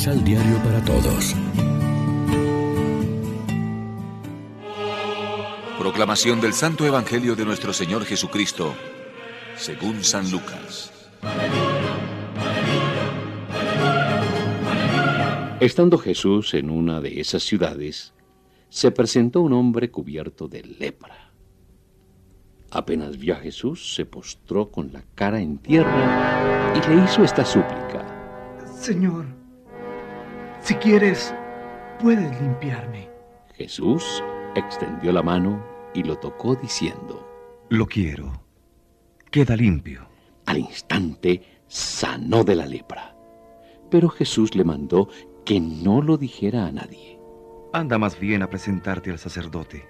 Misal Diario para Todos. Proclamación del Santo Evangelio de nuestro Señor Jesucristo, según San Lucas. Estando Jesús en una de esas ciudades, se presentó un hombre cubierto de lepra. Apenas vio a Jesús, se postró con la cara en tierra y le hizo esta súplica. Señor, si quieres, puedes limpiarme. Jesús extendió la mano y lo tocó diciendo, Lo quiero. Queda limpio. Al instante sanó de la lepra. Pero Jesús le mandó que no lo dijera a nadie. Anda más bien a presentarte al sacerdote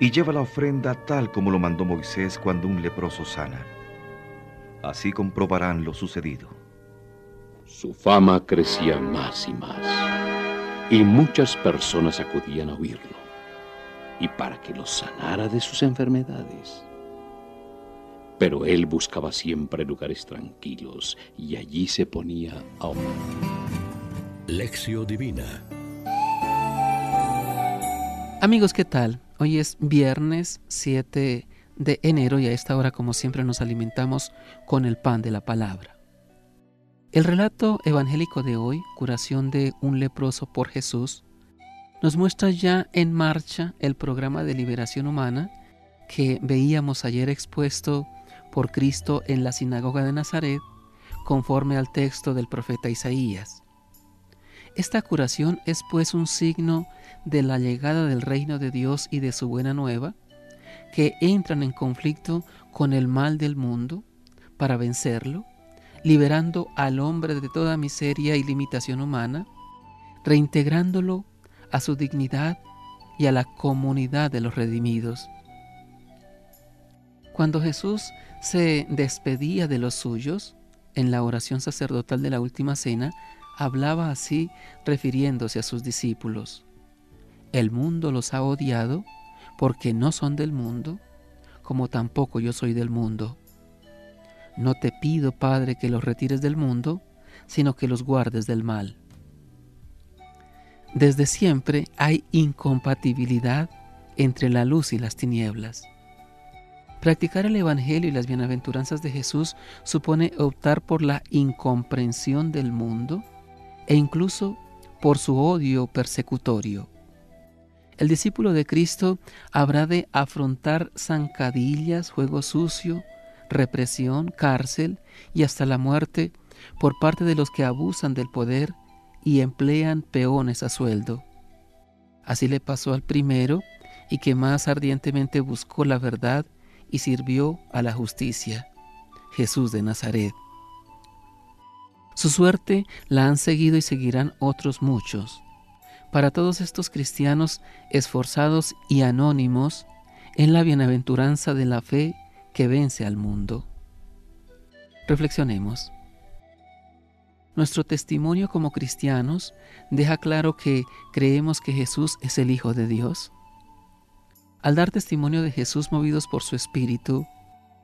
y lleva la ofrenda tal como lo mandó Moisés cuando un leproso sana. Así comprobarán lo sucedido. Su fama crecía más y más, y muchas personas acudían a oírlo, y para que lo sanara de sus enfermedades. Pero él buscaba siempre lugares tranquilos, y allí se ponía a orar. Lección Divina Amigos, ¿qué tal? Hoy es viernes 7 de enero y a esta hora, como siempre, nos alimentamos con el pan de la palabra. El relato evangélico de hoy, curación de un leproso por Jesús, nos muestra ya en marcha el programa de liberación humana que veíamos ayer expuesto por Cristo en la sinagoga de Nazaret, conforme al texto del profeta Isaías. Esta curación es pues un signo de la llegada del reino de Dios y de su buena nueva, que entran en conflicto con el mal del mundo para vencerlo, liberando al hombre de toda miseria y limitación humana, reintegrándolo a su dignidad y a la comunidad de los redimidos. Cuando Jesús se despedía de los suyos, en la oración sacerdotal de la última cena, hablaba así refiriéndose a sus discípulos. El mundo los ha odiado porque no son del mundo, como tampoco yo soy del mundo. No te pido, Padre, que los retires del mundo, sino que los guardes del mal. Desde siempre hay incompatibilidad entre la luz y las tinieblas. Practicar el Evangelio y las bienaventuranzas de Jesús supone optar por la incomprensión del mundo e incluso por su odio persecutorio. El discípulo de Cristo habrá de afrontar zancadillas, juego sucio, represión, cárcel y hasta la muerte por parte de los que abusan del poder y emplean peones a sueldo. Así le pasó al primero y que más ardientemente buscó la verdad y sirvió a la justicia, Jesús de Nazaret. Su suerte la han seguido y seguirán otros muchos. Para todos estos cristianos esforzados y anónimos en la bienaventuranza de la fe que vence al mundo. Reflexionemos. Nuestro testimonio como cristianos deja claro que creemos que Jesús es el Hijo de Dios. Al dar testimonio de Jesús movidos por su Espíritu,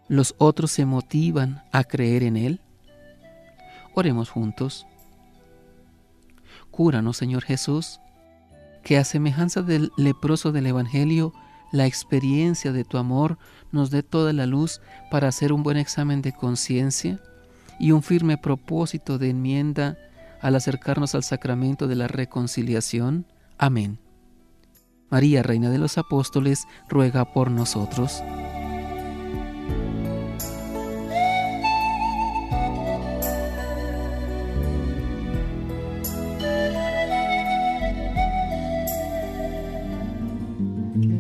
los otros se motivan a creer en Él. Oremos juntos. Cúranos, Señor Jesús, que a semejanza del leproso del Evangelio, la experiencia de tu amor nos dé toda la luz para hacer un buen examen de conciencia y un firme propósito de enmienda al acercarnos al sacramento de la reconciliación. Amén. María, Reina de los Apóstoles, ruega por nosotros.